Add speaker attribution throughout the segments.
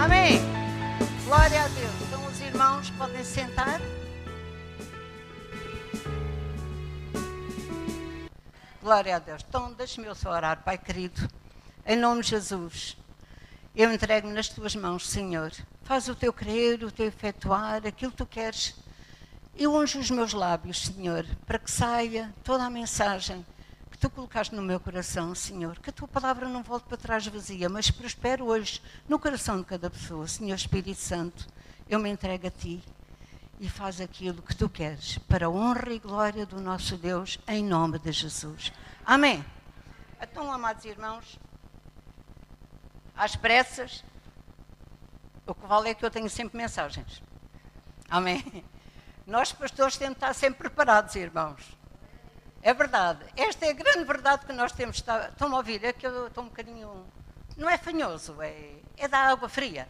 Speaker 1: Amém. Glória a Deus. Então os irmãos podem sentar. Glória a Deus. Então deixe-me eu só orar, Pai querido. Em nome de Jesus. Eu entrego-me nas tuas mãos, Senhor. Faz o teu querer, o teu efetuar, aquilo que tu queres. Eu unjo os meus lábios, Senhor, para que saia toda a mensagem tu colocaste no meu coração, Senhor. Que a tua palavra não volte para trás vazia, mas prospere hoje no coração de cada pessoa. Senhor Espírito Santo, eu me entrego a ti e faz aquilo que tu queres, para a honra e glória do nosso Deus, em nome de Jesus. Amém. Então, amados irmãos, às pressas, o que vale é que eu tenho sempre mensagens. Amém. Nós, pastores, temos de estar sempre preparados, irmãos. É verdade. Esta é a grande verdade que nós temos. Estão a ouvir? É que eu estou um bocadinho. Não é fanhoso, é, é da água fria.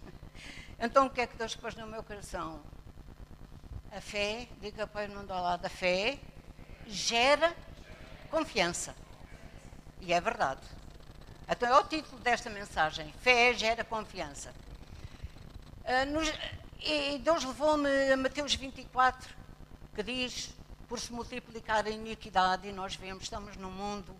Speaker 1: então, o que é que Deus pôs no meu coração? A fé, diga para o irmão do lado, a fé gera confiança. E é verdade. Então é o título desta mensagem. Fé gera confiança. Uh, nos, e Deus levou-me a Mateus 24, que diz, por se multiplicar a iniquidade, e nós vemos, estamos num mundo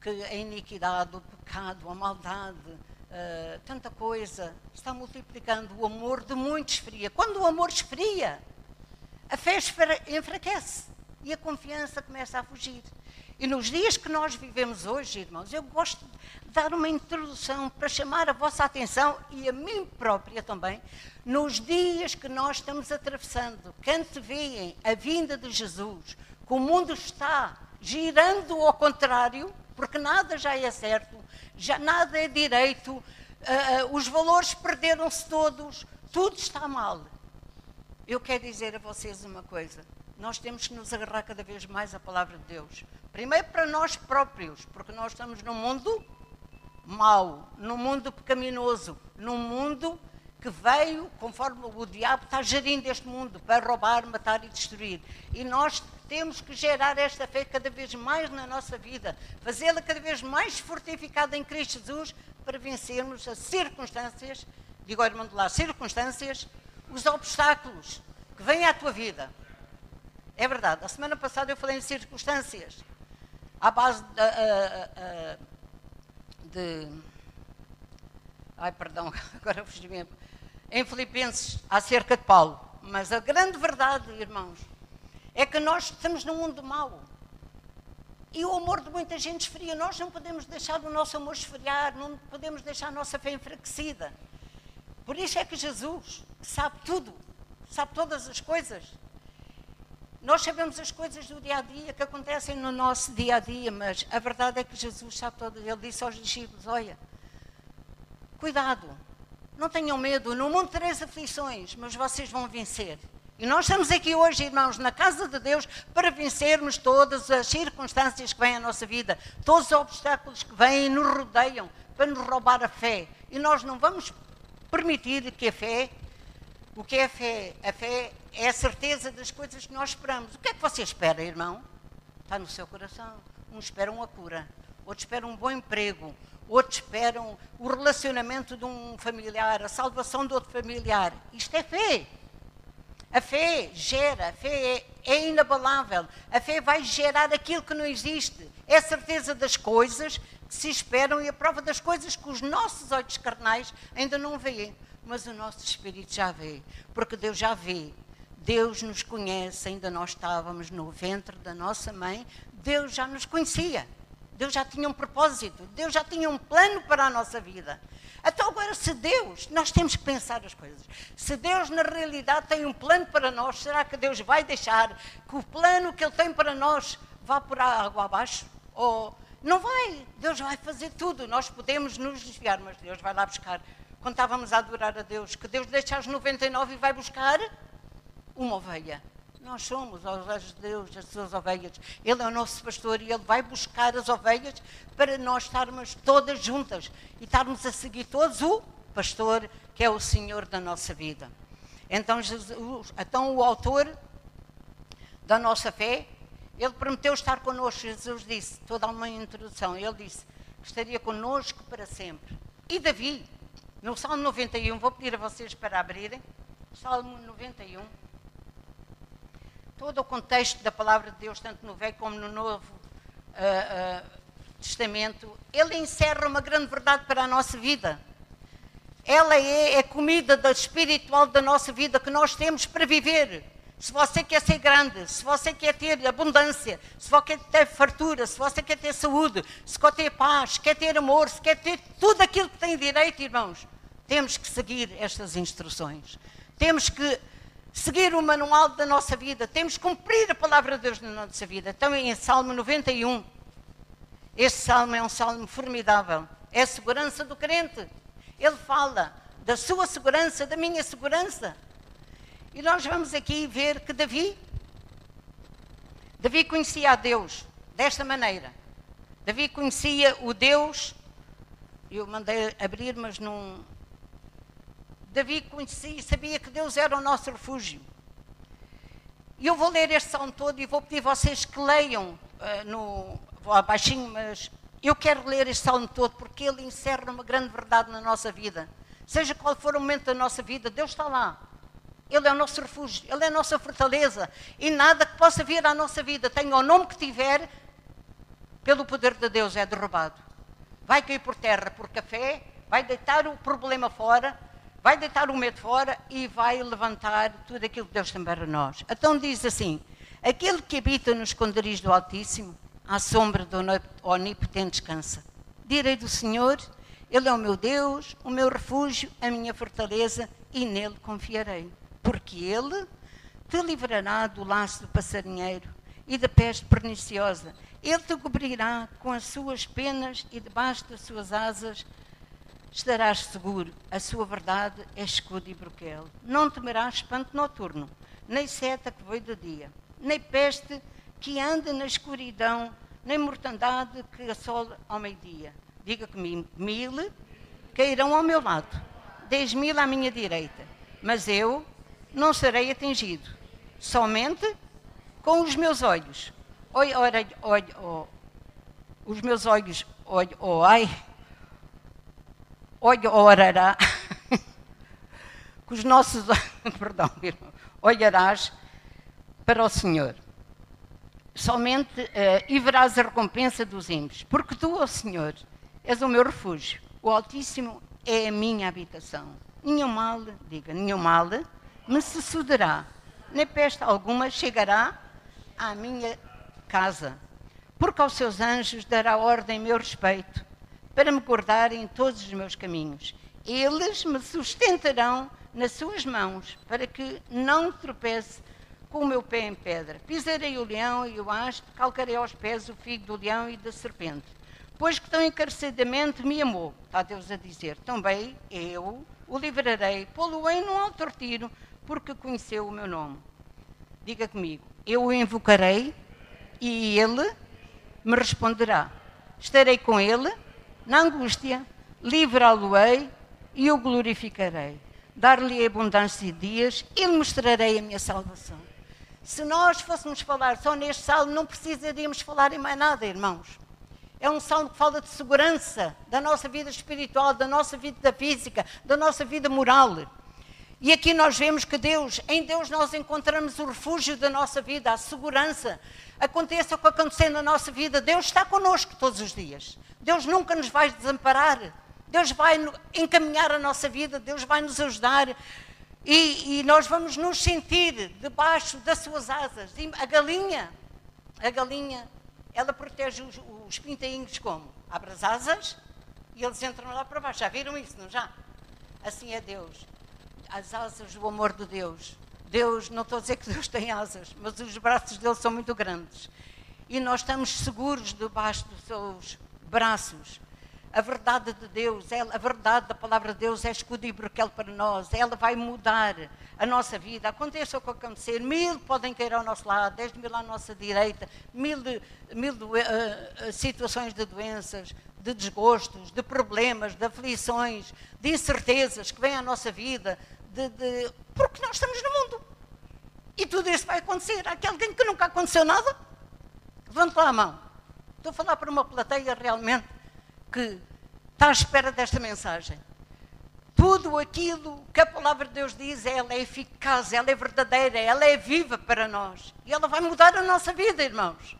Speaker 1: que a iniquidade, o pecado, a maldade, uh, tanta coisa, está multiplicando. O amor de muitos esfria. Quando o amor esfria, a fé enfraquece e a confiança começa a fugir. E nos dias que nós vivemos hoje, irmãos, eu gosto de dar uma introdução para chamar a vossa atenção e a mim própria também, nos dias que nós estamos atravessando, que anteveem a vinda de Jesus, que o mundo está girando ao contrário, porque nada já é certo, já nada é direito, uh, os valores perderam-se todos, tudo está mal. Eu quero dizer a vocês uma coisa: nós temos que nos agarrar cada vez mais à palavra de Deus. Primeiro para nós próprios, porque nós estamos num mundo mau, num mundo pecaminoso, num mundo que veio, conforme o diabo está gerindo este mundo, para roubar, matar e destruir. E nós temos que gerar esta fé cada vez mais na nossa vida, fazê-la cada vez mais fortificada em Cristo Jesus, para vencermos as circunstâncias, digo ao irmão de lá, circunstâncias, os obstáculos que vêm à tua vida. É verdade. A semana passada eu falei em circunstâncias. À base de, uh, uh, de ai, perdão, agora fugi mesmo. Em Filipenses, acerca de Paulo. Mas a grande verdade, irmãos, é que nós estamos num mundo mau. E o amor de muita gente esfria. Nós não podemos deixar o nosso amor esfriar, não podemos deixar a nossa fé enfraquecida. Por isso é que Jesus sabe tudo, sabe todas as coisas. Nós sabemos as coisas do dia a dia que acontecem no nosso dia a dia, mas a verdade é que Jesus sabe tudo. Ele disse aos discípulos: Olha, cuidado, não tenham medo, no mundo tereis aflições, mas vocês vão vencer. E nós estamos aqui hoje, irmãos, na casa de Deus, para vencermos todas as circunstâncias que vêm à nossa vida, todos os obstáculos que vêm e nos rodeiam para nos roubar a fé. E nós não vamos permitir que a fé o que é a fé? A fé é a certeza das coisas que nós esperamos. O que é que você espera, irmão? Está no seu coração. Uns esperam a cura, outros esperam um bom emprego, outros esperam o relacionamento de um familiar, a salvação de outro familiar. Isto é fé. A fé gera, a fé é, é inabalável. A fé vai gerar aquilo que não existe. É a certeza das coisas que se esperam e a prova das coisas que os nossos olhos carnais ainda não veem mas o nosso espírito já vê, porque Deus já vê. Deus nos conhece, ainda nós estávamos no ventre da nossa mãe, Deus já nos conhecia. Deus já tinha um propósito, Deus já tinha um plano para a nossa vida. Então, agora, se Deus, nós temos que pensar as coisas. Se Deus, na realidade, tem um plano para nós, será que Deus vai deixar que o plano que Ele tem para nós vá por água abaixo? Ou não vai? Deus vai fazer tudo. Nós podemos nos desviar, mas Deus vai lá buscar quando estávamos a adorar a Deus, que Deus deixa as 99 e vai buscar uma ovelha. Nós somos os ovelhas de Deus, as suas ovelhas. Ele é o nosso pastor e ele vai buscar as ovelhas para nós estarmos todas juntas e estarmos a seguir todos o pastor que é o Senhor da nossa vida. Então, Jesus, então o autor da nossa fé, ele prometeu estar connosco. Jesus disse, toda uma introdução, ele disse estaria connosco para sempre. E Davi, No Salmo 91, vou pedir a vocês para abrirem. Salmo 91. Todo o contexto da palavra de Deus, tanto no Velho como no Novo uh, uh, Testamento, ele encerra uma grande verdade para a nossa vida. Ela é a comida da espiritual da nossa vida que nós temos para viver. Se você quer ser grande, se você quer ter abundância, se você quer ter fartura, se você quer ter saúde, se quer ter paz, quer ter amor, se quer ter tudo aquilo que tem direito, irmãos, temos que seguir estas instruções. Temos que seguir o manual da nossa vida, temos que cumprir a palavra de Deus na nossa vida. Então, em Salmo 91, este salmo é um salmo formidável. É a segurança do crente. Ele fala da sua segurança, da minha segurança. E nós vamos aqui ver que Davi, Davi conhecia a Deus desta maneira. Davi conhecia o Deus, eu mandei abrir, mas não. Davi conhecia e sabia que Deus era o nosso refúgio. E eu vou ler este salmo todo e vou pedir a vocês que leiam uh, no, vou baixinho, mas eu quero ler este salmo todo porque ele encerra uma grande verdade na nossa vida. Seja qual for o momento da nossa vida, Deus está lá. Ele é o nosso refúgio, Ele é a nossa fortaleza. E nada que possa vir à nossa vida, tenha o nome que tiver, pelo poder de Deus é derrubado. Vai cair por terra por café, vai deitar o problema fora, vai deitar o medo fora e vai levantar tudo aquilo que Deus tem para nós. Então diz assim: aquele que habita no esconderijo do Altíssimo à sombra do Onipotente descansa. Direi do Senhor, Ele é o meu Deus, o meu refúgio, a minha fortaleza, e nele confiarei. Porque Ele te livrará do laço do passarinheiro e da peste perniciosa. Ele te cobrirá com as suas penas e debaixo das suas asas estarás seguro. A sua verdade é escudo e broquel. Não temerás espanto noturno, nem seta que veio do dia, nem peste que anda na escuridão, nem mortandade que assola ao meio-dia. Diga comigo, mil cairão ao meu lado, dez mil à minha direita, mas eu não serei atingido, somente com os meus olhos. Oi, ora, olha, oh, os meus olhos, olha, oh, ai, olha, orará, com os nossos, perdão, olharás para o Senhor somente uh, e verás a recompensa dos ímpios. Porque tu, ó Senhor, és o meu refúgio, o Altíssimo é a minha habitação. Nenhum mal, diga, nenhum mal me sucederá, nem peste alguma chegará à minha casa. Porque aos seus anjos dará ordem em meu respeito, para me guardarem em todos os meus caminhos. Eles me sustentarão nas suas mãos, para que não tropece com o meu pé em pedra. Pisarei o leão e o aspo, calcarei aos pés o figo do leão e da serpente. Pois que tão encarecidamente me amou, está Deus a dizer, também eu o livrarei, pô-lo-ei num alto retiro, porque conheceu o meu nome. Diga comigo, eu o invocarei e ele me responderá. Estarei com ele na angústia, livrá-lo-ei e o glorificarei. Dar-lhe abundância de dias e lhe mostrarei a minha salvação. Se nós fôssemos falar só neste salmo, não precisaríamos falar em mais nada, irmãos. É um salmo que fala de segurança da nossa vida espiritual, da nossa vida física, da nossa vida moral. E aqui nós vemos que Deus, em Deus nós encontramos o refúgio da nossa vida, a segurança. Aconteça o que acontecer na nossa vida, Deus está connosco todos os dias. Deus nunca nos vai desamparar. Deus vai encaminhar a nossa vida, Deus vai nos ajudar. E, e, nós vamos nos sentir debaixo das suas asas. E a galinha, a galinha, ela protege os, os pintainhos como? Abre as asas e eles entram lá para baixo. Já viram isso, não já? Assim é Deus. As asas do amor de Deus. Deus, não estou a dizer que Deus tem asas, mas os braços dele são muito grandes. E nós estamos seguros debaixo dos seus braços. A verdade de Deus, a verdade da palavra de Deus é escudo e broquel para nós. Ela vai mudar a nossa vida. Aconteça o que acontecer, mil podem cair ao nosso lado, dez mil à nossa direita, mil, mil uh, situações de doenças, de desgostos, de problemas, de aflições, de incertezas que vêm à nossa vida, de, de... porque nós estamos no mundo. E tudo isso vai acontecer. Há alguém que nunca aconteceu nada? Levante lá a mão. Estou a falar para uma plateia realmente que está à espera desta mensagem. tudo aquilo que a palavra de Deus diz, ela é eficaz, ela é verdadeira, ela é viva para nós. E ela vai mudar a nossa vida, irmãos.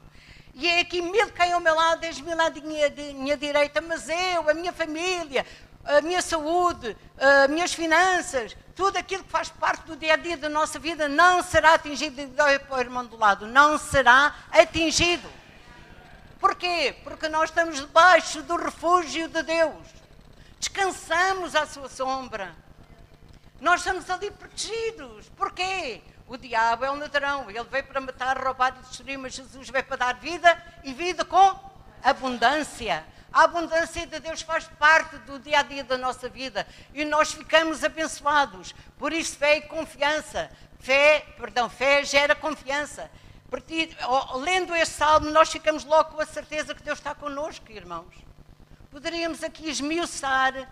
Speaker 1: E é aqui mil caem ao meu lado, dez mil à minha, minha direita, mas eu, a minha família, a minha saúde, as minhas finanças, tudo aquilo que faz parte do dia a dia da nossa vida não será atingido. Para o irmão do lado, não será atingido. Porquê? Porque nós estamos debaixo do refúgio de Deus. Descansamos à sua sombra. Nós estamos ali protegidos. Porquê? O diabo é um ladrão. Ele veio para matar, roubar e destruir, mas Jesus veio para dar vida e vida com abundância. A abundância de Deus faz parte do dia a dia da nossa vida e nós ficamos abençoados. Por isso, fé e confiança. Fé, perdão, fé gera confiança. Lendo este salmo, nós ficamos logo com a certeza que Deus está connosco, irmãos. Poderíamos aqui esmiuçar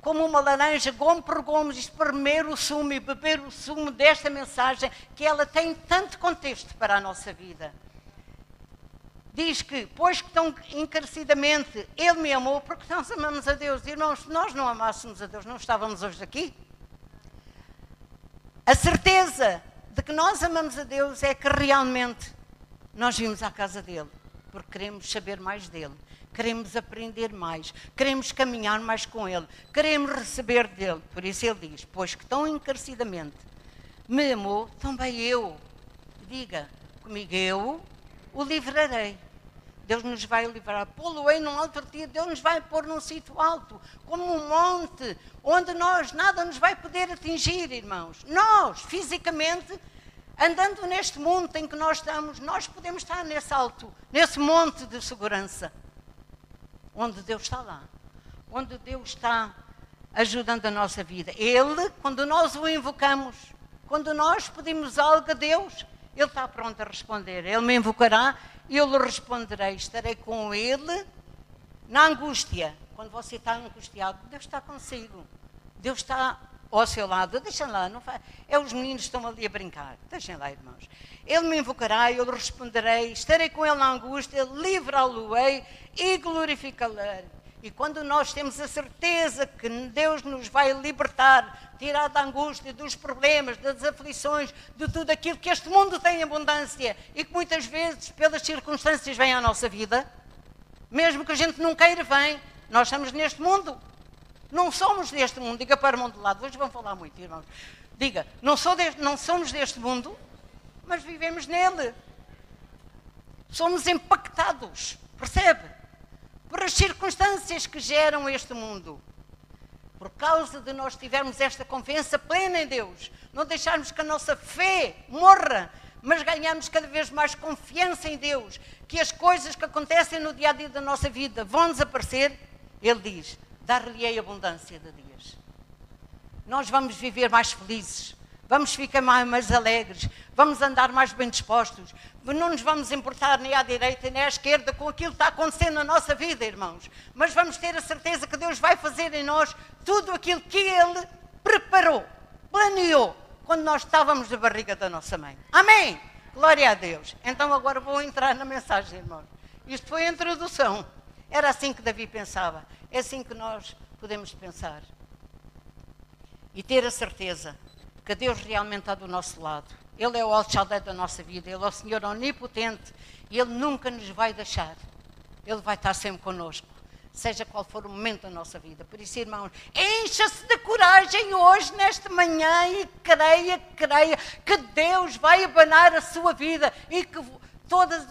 Speaker 1: como uma laranja, gomo por gomo, espremer o sumo e beber o sumo desta mensagem, que ela tem tanto contexto para a nossa vida. Diz que, pois que tão encarecidamente Ele me amou, porque nós amamos a Deus. Irmãos, se nós não amássemos a Deus, não estávamos hoje aqui. A certeza de que nós amamos a Deus é que realmente nós vimos à casa dele, porque queremos saber mais dele queremos aprender mais, queremos caminhar mais com Ele, queremos receber dele. Por isso Ele diz: Pois que tão encarecidamente me amou, também eu. Diga comigo, eu o livrarei. Deus nos vai livrar. Pô-lo-ei num alto dia, Deus nos vai pôr num sítio alto, como um monte, onde nós nada nos vai poder atingir, irmãos. Nós, fisicamente, andando neste mundo em que nós estamos, nós podemos estar nesse alto, nesse monte de segurança onde Deus está lá, onde Deus está ajudando a nossa vida. Ele, quando nós o invocamos, quando nós pedimos algo a Deus, Ele está pronto a responder. Ele me invocará eu lhe responderei. Estarei com Ele na angústia. Quando você está angustiado, Deus está consigo. Deus está ao seu lado. Deixem lá, não faz... é os meninos que estão ali a brincar. Deixem lá, irmãos. Ele me invocará, eu lhe responderei, estarei com ele na angústia, livrá-lo-ei e glorificá-lo. E quando nós temos a certeza que Deus nos vai libertar, tirar da angústia, dos problemas, das aflições, de tudo aquilo que este mundo tem em abundância e que muitas vezes, pelas circunstâncias, vem à nossa vida, mesmo que a gente não queira, vem. Nós estamos neste mundo. Não somos deste mundo. Diga para o mundo de lado. Hoje vão falar muito, irmãos. Diga, não, deste, não somos deste mundo, mas vivemos nele. Somos impactados, percebe? Por as circunstâncias que geram este mundo. Por causa de nós tivermos esta confiança plena em Deus, não deixarmos que a nossa fé morra, mas ganhamos cada vez mais confiança em Deus, que as coisas que acontecem no dia a dia da nossa vida vão desaparecer, Ele diz: dar-lhe-ei abundância de dias. Nós vamos viver mais felizes, vamos ficar mais, alegres, vamos andar mais bem dispostos, não nos vamos importar nem à direita nem à esquerda com aquilo que está acontecendo na nossa vida, irmãos, mas vamos ter a certeza que Deus vai fazer em nós tudo aquilo que Ele preparou, planeou, quando nós estávamos na barriga da nossa mãe. Amém? Glória a Deus. Então agora vou entrar na mensagem, irmãos. Isto foi a introdução. Era assim que Davi pensava. É assim que nós podemos pensar. E ter a certeza que Deus realmente está do nosso lado. Ele é o alçador da nossa vida, Ele é o Senhor onipotente e Ele nunca nos vai deixar. Ele vai estar sempre conosco, seja qual for o momento da nossa vida. Por isso, irmãos, encha-se de coragem hoje, nesta manhã, e creia, creia que Deus vai abanar a sua vida e que todas,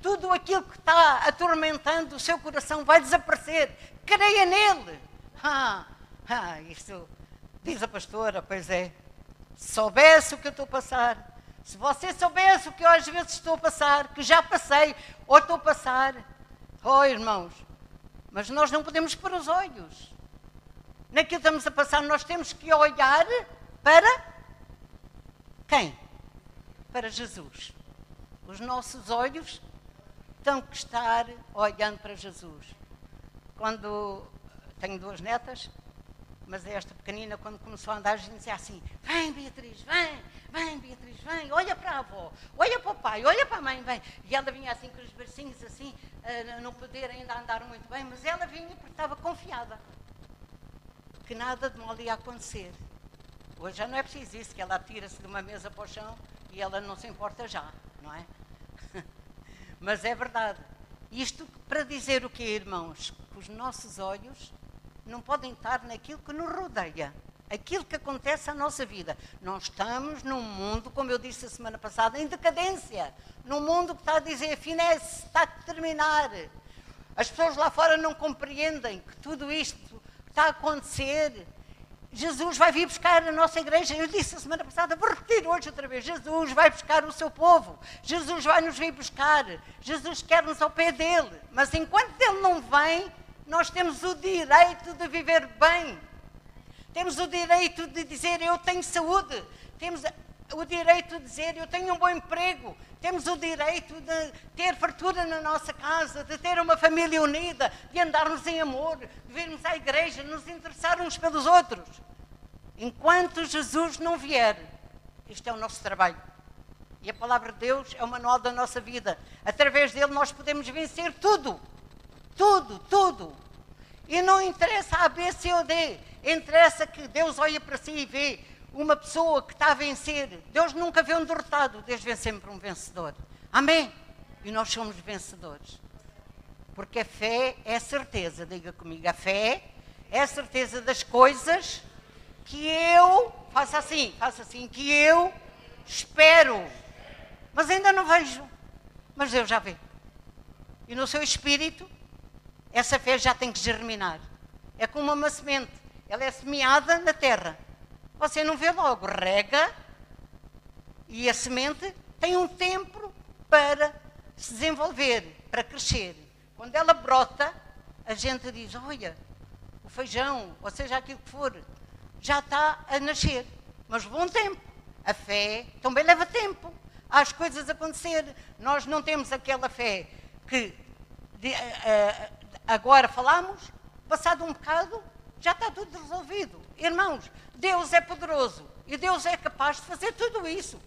Speaker 1: tudo aquilo que está atormentando o seu coração vai desaparecer. Creia nele. Ah, ah, isto diz a pastora, pois é. Se soubesse o que eu estou a passar, se você soubesse o que eu às vezes estou a passar, que já passei ou estou a passar, oh irmãos, mas nós não podemos pôr os olhos. Naquilo que estamos a passar, nós temos que olhar para quem? Para Jesus. Os nossos olhos têm que estar olhando para Jesus. Quando tenho duas netas, mas esta pequenina, quando começou a andar, a gente dizia assim: Vem, Beatriz, vem, vem, Beatriz, vem, olha para a avó, olha para o pai, olha para a mãe, vem. E ela vinha assim com os bracinhos assim, a não poder ainda andar muito bem, mas ela vinha porque estava confiada. que nada de mal ia acontecer. Hoje já não é preciso isso, que ela tira-se de uma mesa para o chão e ela não se importa já, não é? Mas é verdade. Isto para dizer o que, irmãos? Que os nossos olhos não podem estar naquilo que nos rodeia, aquilo que acontece à nossa vida. Nós estamos num mundo, como eu disse a semana passada, em decadência. Num mundo que está a dizer, finesse, está a terminar. As pessoas lá fora não compreendem que tudo isto está a acontecer Jesus vai vir buscar a nossa igreja. Eu disse a semana passada, vou repetir hoje outra vez. Jesus vai buscar o seu povo. Jesus vai nos vir buscar. Jesus quer-nos ao pé dele. Mas enquanto ele não vem, nós temos o direito de viver bem. Temos o direito de dizer eu tenho saúde. Temos o direito de dizer eu tenho um bom emprego. Temos o direito de ter fartura na nossa casa, de ter uma família unida, de andarmos em amor, de virmos à igreja, nos interessar uns pelos outros. Enquanto Jesus não vier, isto é o nosso trabalho. E a palavra de Deus é o manual da nossa vida. Através dele nós podemos vencer tudo. Tudo, tudo. E não interessa A, B, C ou D. Interessa que Deus olha para si e vê uma pessoa que está a vencer. Deus nunca vê um derrotado. Deus vê sempre um vencedor. Amém? E nós somos vencedores. Porque a fé é a certeza, diga comigo, a fé é a certeza das coisas que eu, faça assim, faça assim, que eu espero, mas ainda não vejo, mas Deus já vê. E no seu espírito, essa fé já tem que germinar. É como uma semente, ela é semeada na terra. Você não vê logo, rega e a semente tem um tempo para se desenvolver, para crescer. Quando ela brota, a gente diz: Olha, o feijão, ou seja, aquilo que for, já está a nascer. Mas um tempo. A fé também leva tempo. Há as coisas acontecer. Nós não temos aquela fé que de, uh, agora falamos, passado um bocado, já está tudo resolvido. Irmãos, Deus é poderoso e Deus é capaz de fazer tudo isso.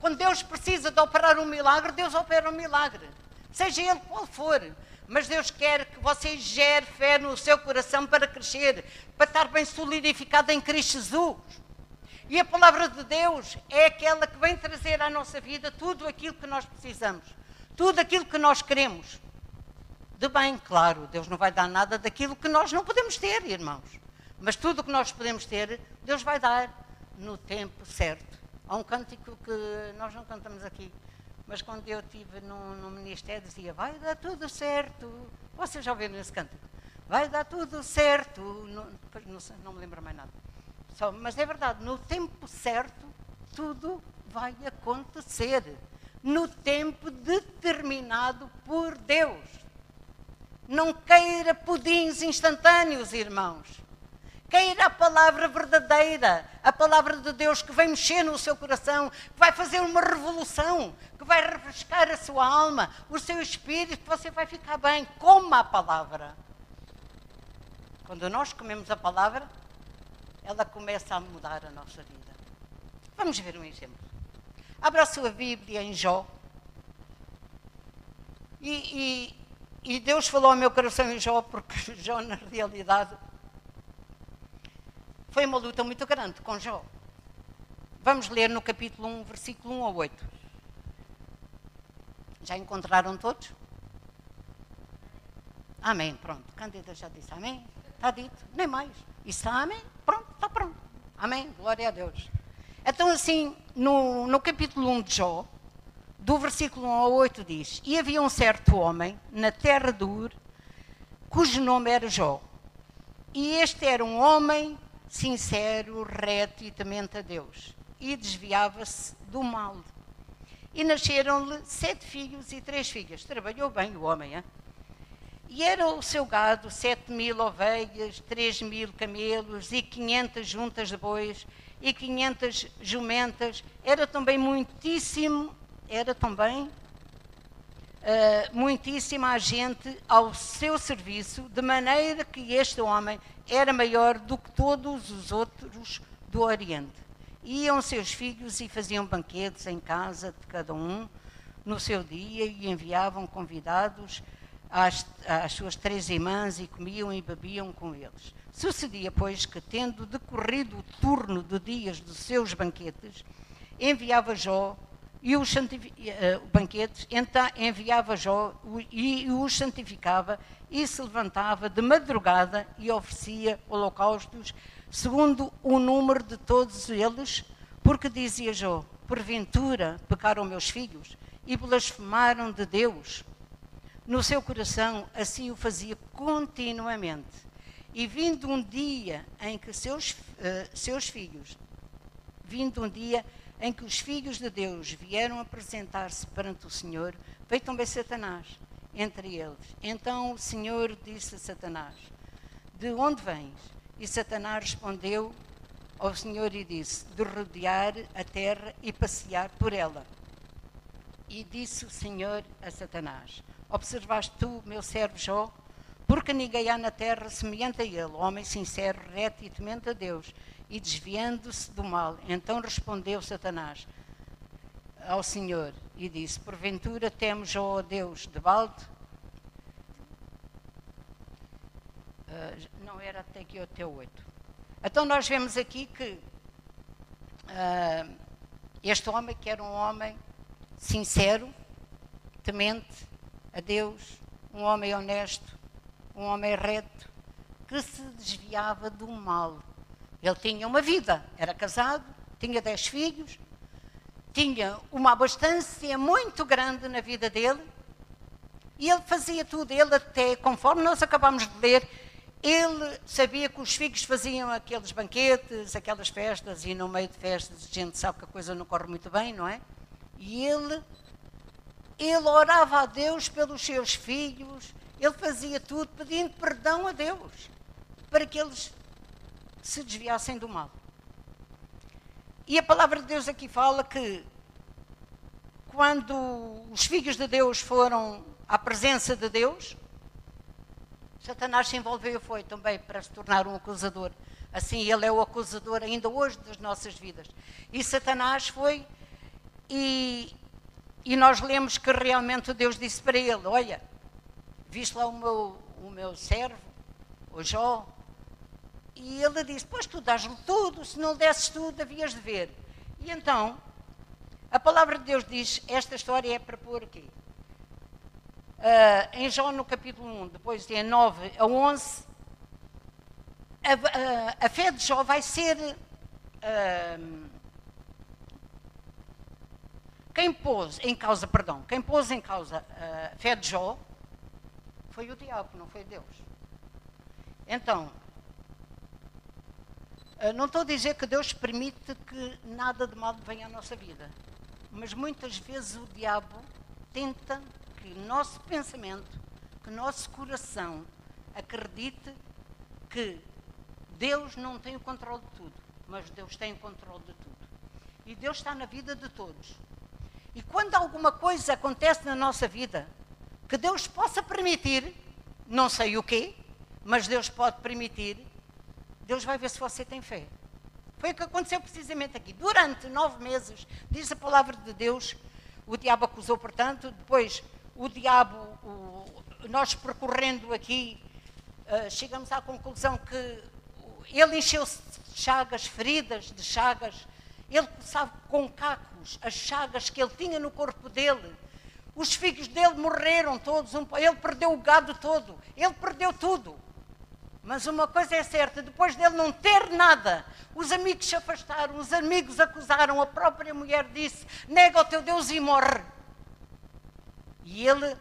Speaker 1: Quando Deus precisa de operar um milagre, Deus opera um milagre. Seja ele qual for. Mas Deus quer que você gere fé no seu coração para crescer, para estar bem solidificado em Cristo Jesus. E a palavra de Deus é aquela que vem trazer à nossa vida tudo aquilo que nós precisamos, tudo aquilo que nós queremos. De bem, claro, Deus não vai dar nada daquilo que nós não podemos ter, irmãos. Mas tudo o que nós podemos ter, Deus vai dar no tempo certo. Há um cântico que nós não cantamos aqui, mas quando eu estive no, no ministério, dizia: Vai dar tudo certo. Vocês já ouviram esse cântico? Vai dar tudo certo. Não, não, não me lembro mais nada. Só, mas é verdade, no tempo certo, tudo vai acontecer. No tempo determinado por Deus. Não queira pudins instantâneos, irmãos. Queira a palavra verdadeira, a palavra de Deus que vai mexer no seu coração, que vai fazer uma revolução, que vai refrescar a sua alma, o seu espírito, você vai ficar bem. Coma a palavra. Quando nós comemos a palavra, ela começa a mudar a nossa vida. Vamos ver um exemplo. Abra a sua Bíblia em Jó. E, e, e Deus falou ao meu coração em Jó, porque Jó, na realidade, foi uma luta muito grande com Jó. Vamos ler no capítulo 1, versículo 1 a 8. Já encontraram todos? Amém, pronto. Cândida já disse amém. Está dito, nem mais. E está amém? Pronto, está pronto. Amém, glória a Deus. Então, assim, no, no capítulo 1 de Jó, do versículo 1 ao 8 diz: E havia um certo homem na terra de Ur, cujo nome era Jó. E este era um homem sincero, reto e temente a Deus, e desviava-se do mal. E nasceram-lhe sete filhos e três filhas. Trabalhou bem o homem, hein? E era o seu gado sete mil ovelhas, três mil camelos e quinhentas juntas de bois e quinhentas jumentas. Era também muitíssimo, era também uh, muitíssima gente ao seu serviço, de maneira que este homem era maior do que todos os outros do Oriente. Iam seus filhos e faziam banquetes em casa de cada um no seu dia e enviavam convidados às, às suas três irmãs e comiam e bebiam com eles. Sucedia, pois, que, tendo decorrido o turno de dias dos seus banquetes, enviava Jó e os uh, banquetes, então enviava Jó e os santificava e se levantava de madrugada e oferecia holocaustos segundo o número de todos eles, porque dizia Jó, porventura pecaram meus filhos e blasfemaram de Deus. No seu coração assim o fazia continuamente. E vindo um dia em que seus, uh, seus filhos, vindo um dia em que os filhos de Deus vieram apresentar-se perante o Senhor, veio também Satanás entre eles. Então o Senhor disse a Satanás: De onde vens? E Satanás respondeu ao Senhor e disse: De rodear a terra e passear por ela. E disse o Senhor a Satanás: Observaste tu, meu servo Jó? Porque ninguém há na terra semelhante a ele, homem sincero, reto e temente a Deus, e desviando-se do mal. Então respondeu Satanás ao Senhor e disse: Porventura temos, ó Deus, de balde? Uh, não era até aqui teu oito. Então nós vemos aqui que uh, este homem, que era um homem sincero, temente a Deus, um homem honesto, um homem reto, que se desviava do mal. Ele tinha uma vida, era casado, tinha dez filhos, tinha uma abastança muito grande na vida dele e ele fazia tudo. Ele até, conforme nós acabamos de ler, ele sabia que os filhos faziam aqueles banquetes, aquelas festas, e no meio de festas a gente sabe que a coisa não corre muito bem, não é? E ele, ele orava a Deus pelos seus filhos, ele fazia tudo pedindo perdão a Deus, para que eles se desviassem do mal. E a palavra de Deus aqui fala que quando os filhos de Deus foram à presença de Deus, Satanás se envolveu foi também para se tornar um acusador. Assim, ele é o acusador ainda hoje das nossas vidas. E Satanás foi e, e nós lemos que realmente Deus disse para ele: Olha, viste lá o meu, o meu servo, o Jó, e ele disse: Pois tu dás-lhe tudo, se não desses tudo, havias de ver. E então, a palavra de Deus diz: Esta história é para pôr aqui. Uh, em João, no capítulo 1, depois em 9 a 11, a, a, fé de Jó vai ser. Uh, quem pôs em causa, perdão, quem pôs em causa a fé de Jó foi o diabo, não foi Deus. Então, ah, não estou a dizer que Deus permite que nada de mal venha à nossa vida, mas muitas vezes o diabo tenta que o nosso pensamento, que o nosso coração acredite que Deus não tem o controle de tudo, mas Deus tem o controle de tudo. E Deus está na vida de todos. E quando alguma coisa acontece na nossa vida, que Deus possa permitir, não sei o quê, mas Deus pode permitir, Deus vai ver se você tem fé. Foi o que aconteceu precisamente aqui. Durante nove meses, diz a palavra de Deus, o diabo acusou, portanto, depois o diabo, o, nós percorrendo aqui, uh, chegamos à conclusão que ele encheu-se de chagas, feridas de chagas, ele sabe com cacos as chagas que ele tinha no corpo dele. Os filhos dele morreram todos, ele perdeu o gado todo, ele perdeu tudo. Mas uma coisa é certa, depois dele não ter nada, os amigos se afastaram, os amigos acusaram, a própria mulher disse: nega o teu Deus e morre. E ele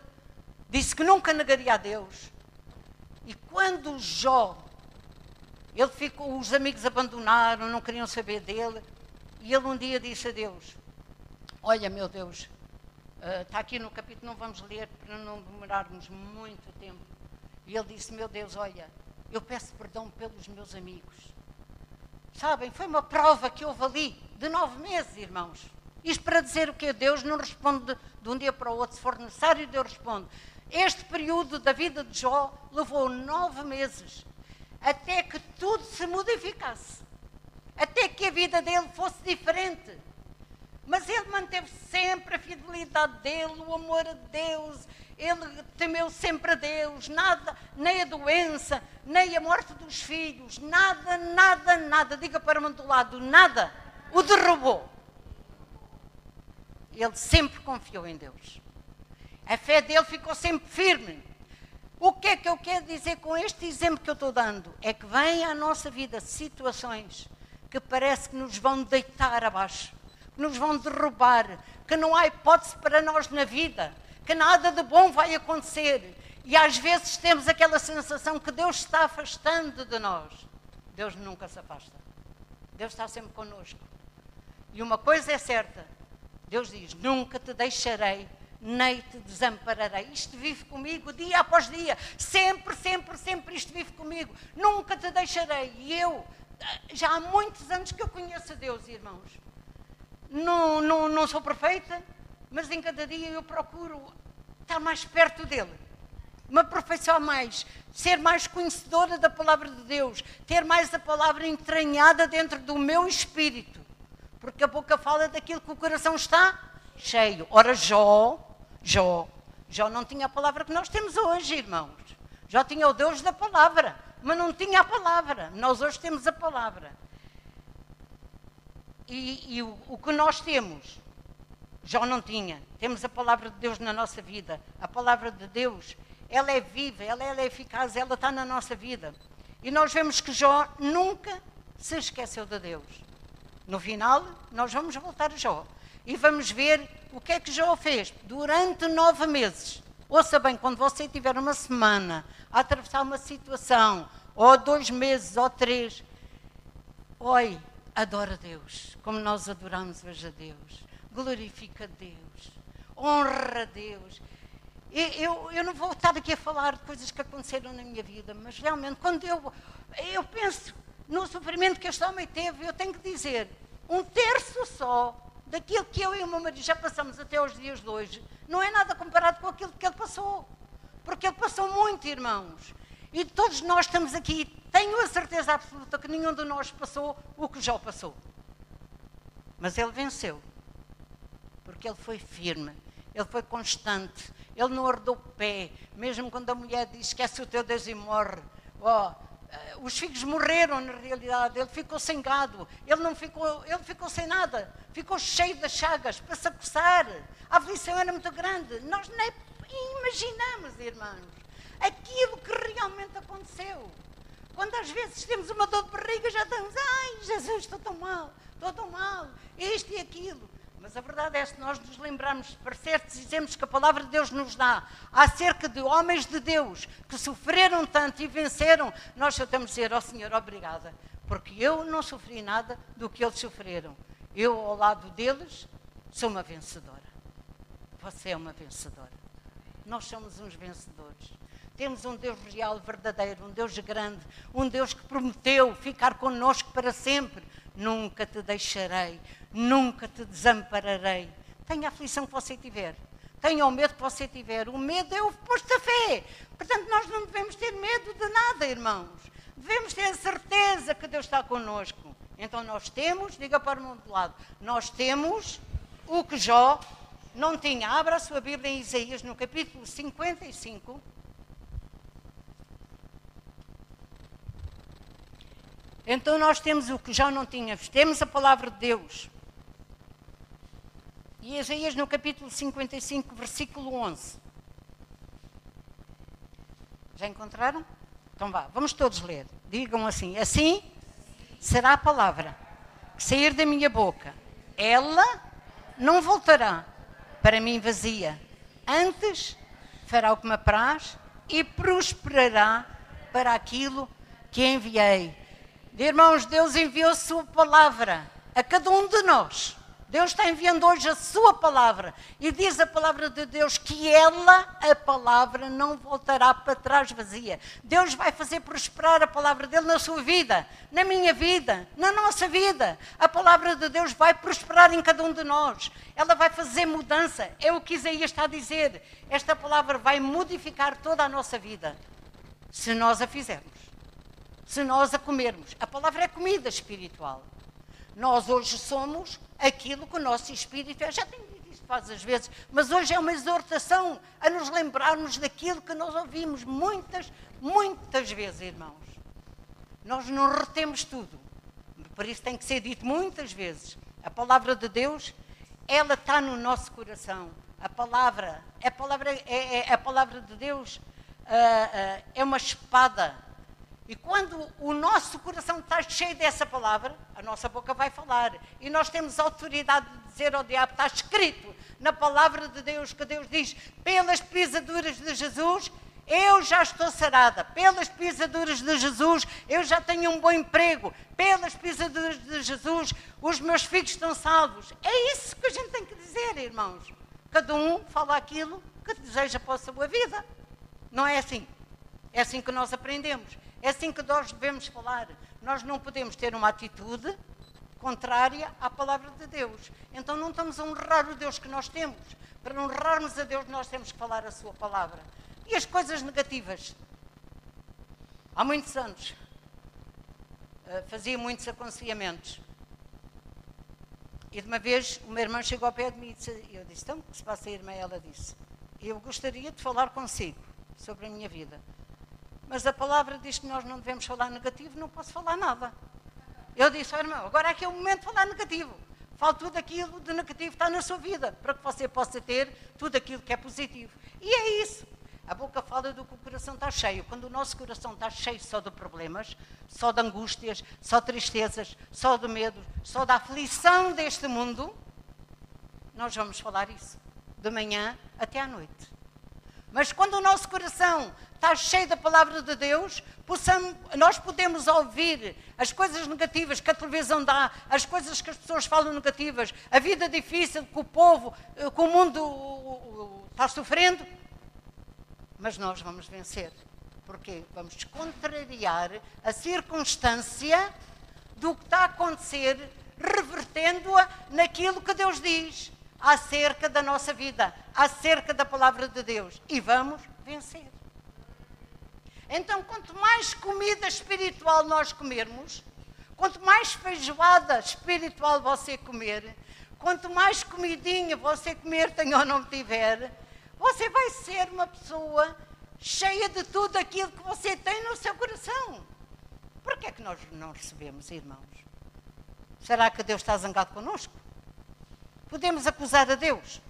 Speaker 1: disse que nunca negaria a Deus. E quando Jó, ele ficou, os amigos abandonaram, não queriam saber dele, e ele um dia disse a Deus: Olha, meu Deus, uh, está aqui no capítulo, não vamos ler para não demorarmos muito tempo. E ele disse: Meu Deus, olha, eu peço perdão pelos meus amigos. Sabem, foi uma prova que houve ali de nove meses, irmãos. Isto para dizer o que Deus não responde de, um dia para o outro, se for necessário, Deus responde. Este período da vida de Jó levou nove meses até que tudo se modificasse, até que a vida dele fosse diferente. Mas ele manteve sempre a fidelidade dele, o amor a Deus. Ele temeu sempre a Deus. Nada, nem a doença, nem a morte dos filhos, nada, nada, nada. Diga para o do lado, nada o derrubou. Ele sempre confiou em Deus. A fé dele ficou sempre firme. O que é que eu quero dizer com este exemplo que eu estou dando? É que vem à nossa vida situações que parece que nos vão deitar abaixo, que nos vão derrubar, que não há hipótese para nós na vida, que nada de bom vai acontecer. E às vezes temos aquela sensação que Deus está afastando de nós. Deus nunca se afasta. Deus está sempre conosco. E uma coisa é certa: Deus diz: Nunca te deixarei, nem te desampararei. Isto vive comigo dia após dia, sempre, sempre, sempre isto vive comigo. Nunca te deixarei. E eu já há muitos anos que eu conheço a Deus, irmãos. Não, não, não sou perfeita, mas em cada dia eu procuro estar mais perto dele, me aperfeiçoar mais, ser mais conhecedora da palavra de Deus, ter mais a palavra entranhada dentro do meu espírito, porque a boca fala daquilo que o coração está cheio. Ora, Jó, Jó, Jó não tinha a palavra que nós temos hoje, irmãos. Jó tinha o Deus da palavra mas não tinha a palavra. Nós hoje temos a palavra. E, e o, o, que nós temos, Jó não tinha. Temos a palavra de Deus na nossa vida. A palavra de Deus, ela é viva, ela, ela é eficaz, ela está na nossa vida. E nós vemos que Jó nunca se esqueceu de Deus. No final, nós vamos voltar a Jó. E vamos ver o que é que Jó fez durante nove meses. Ouça bem, quando você tiver uma semana a atravessar uma situação, ou dois meses, ou três, oi, adora Deus, como nós adoramos hoje a Deus. Glorifica Deus, honra a Deus. Eu, eu, não vou estar aqui a falar de coisas que aconteceram na minha vida, mas realmente, quando eu, eu penso no sofrimento que este homem teve, eu tenho que dizer, um terço só daquilo que eu e o meu marido já passamos até os dias de hoje, não é nada comparado com aquilo que ele passou. Porque ele passou muito, irmãos. E todos nós estamos aqui, tenho a certeza absoluta que nenhum de nós passou o que já passou. Mas ele venceu. Porque ele foi firme, ele foi constante, ele não ardou pé, mesmo quando a mulher diz esquece o teu Deus e morre. Oh, os filhos morreram na realidade, ele ficou sem gado, ele não ficou, ele ficou sem nada, ficou cheio de chagas para se acossar. A aflição era muito grande. Nós nem imaginamos, irmãos, aquilo que realmente aconteceu. Quando às vezes temos uma dor de barriga, já estamos, ai, Jesus, estou tão mal, estou tão mal, isto e aquilo. Mas a verdade é que nós nos lembramos, para certo, dizemos que a palavra de Deus nos dá acerca de homens de Deus que sofreram tanto e venceram, nós só temos a dizer ao oh, Senhor, obrigada, porque eu não sofri nada do que eles sofreram. Eu, ao lado deles, sou uma vencedora. Você é uma vencedora. Nós somos uns vencedores. Temos um Deus real, verdadeiro, um Deus grande, um Deus que prometeu ficar conosco para sempre. Nunca te deixarei, nunca te desampararei. Tenha a aflição que você tiver. Tenha o medo que você tiver. O medo é o oposto da fé. Portanto, nós não devemos ter medo de nada, irmãos. Devemos ter a certeza que Deus está conosco. Então nós temos, diga para o do lado, nós temos o que Jó não tinha. Abra a sua Bíblia em Isaías, no capítulo 55. Então nós temos o que já não tínhamos, temos a palavra de Deus. E Isaías no capítulo 55, versículo 11. Já encontraram? Então vá, vamos todos ler. Digam assim: Assim será a palavra que sair da minha boca. Ela não voltará para mim vazia. Antes fará o que me apraz e prosperará para aquilo que enviei. Irmãos, Deus enviou a sua palavra a cada um de nós. Deus está enviando hoje a sua palavra e diz a palavra de Deus que ela, a palavra, não voltará para trás vazia. Deus vai fazer prosperar a palavra dele na sua vida, na minha vida, na nossa vida. A palavra de Deus vai prosperar em cada um de nós. Ela vai fazer mudança. É o que Isaías está a dizer. Esta palavra vai modificar toda a nossa vida, se nós a fizermos, se nós a comermos. A palavra é comida espiritual. Nós hoje somos aquilo que o nosso espírito é. Já tenho dito isto várias vezes, mas hoje é uma exortação a nos lembrarmos daquilo que nós ouvimos muitas, muitas vezes, irmãos. Nós não retemos tudo. Por isso tem que ser dito muitas vezes. A palavra de Deus, ela está no nosso coração. A palavra, a palavra, é, é a palavra de Deus uh, uh, é uma espada e quando o nosso coração está cheio dessa palavra, a nossa boca vai falar. E nós temos autoridade de dizer ao diabo: está escrito na palavra de Deus que Deus diz: pelas pisaduras de Jesus, eu já estou sarada. Pelas pisaduras de Jesus, eu já tenho um bom emprego. Pelas pisaduras de Jesus, os meus filhos estão salvos. É isso que a gente tem que dizer, irmãos. Cada um fala aquilo que deseja para a sua vida. Não é assim. É assim que nós aprendemos. É assim que nós devemos falar. Nós não podemos ter uma atitude contrária à palavra de Deus. Então não estamos a honrar o Deus que nós temos. Para honrarmos a Deus, nós temos que falar a Sua palavra. E as coisas negativas? Há muitos anos eh, fazia muitos aconselhamentos. E de uma vez uma irmã chegou ao pé de mim e disse, eu disse, então, o que se passa, irmã? Ela disse, eu gostaria de falar consigo sobre a minha vida. Mas a palavra diz que nós não devemos falar negativo, não posso falar nada. Eu disse, oh, irmão, agora aqui é o momento de falar negativo. Fale tudo aquilo de negativo que está na sua vida, para que você possa ter tudo aquilo que é positivo. E é isso. A boca fala do que o coração está cheio. Quando o nosso coração está cheio só de problemas, só de angústias, só de tristezas, só de medo, só da aflição deste mundo, nós vamos falar isso. De manhã até à noite. Mas quando o nosso coração está cheio da palavra de Deus, possamos, nós podemos ouvir as coisas negativas que a televisão dá, as coisas que as pessoas falam negativas, a vida difícil que o povo, eh, que o mundo está sofrendo, mas nós vamos vencer. Porque vamos contrariar a circunstância do que está a acontecer, revertendo-a naquilo que Deus diz acerca da nossa vida, acerca da palavra de Deus. E vamos vencer. Então, quanto mais comida espiritual nós comermos, quanto mais feijoada espiritual você comer, quanto mais comidinha você comer, tenha ou não tiver, você vai ser uma pessoa cheia de tudo aquilo que você tem no seu coração. Por que é que nós não recebemos, irmãos? Será que Deus está zangado connosco? Podemos acusar a Deus?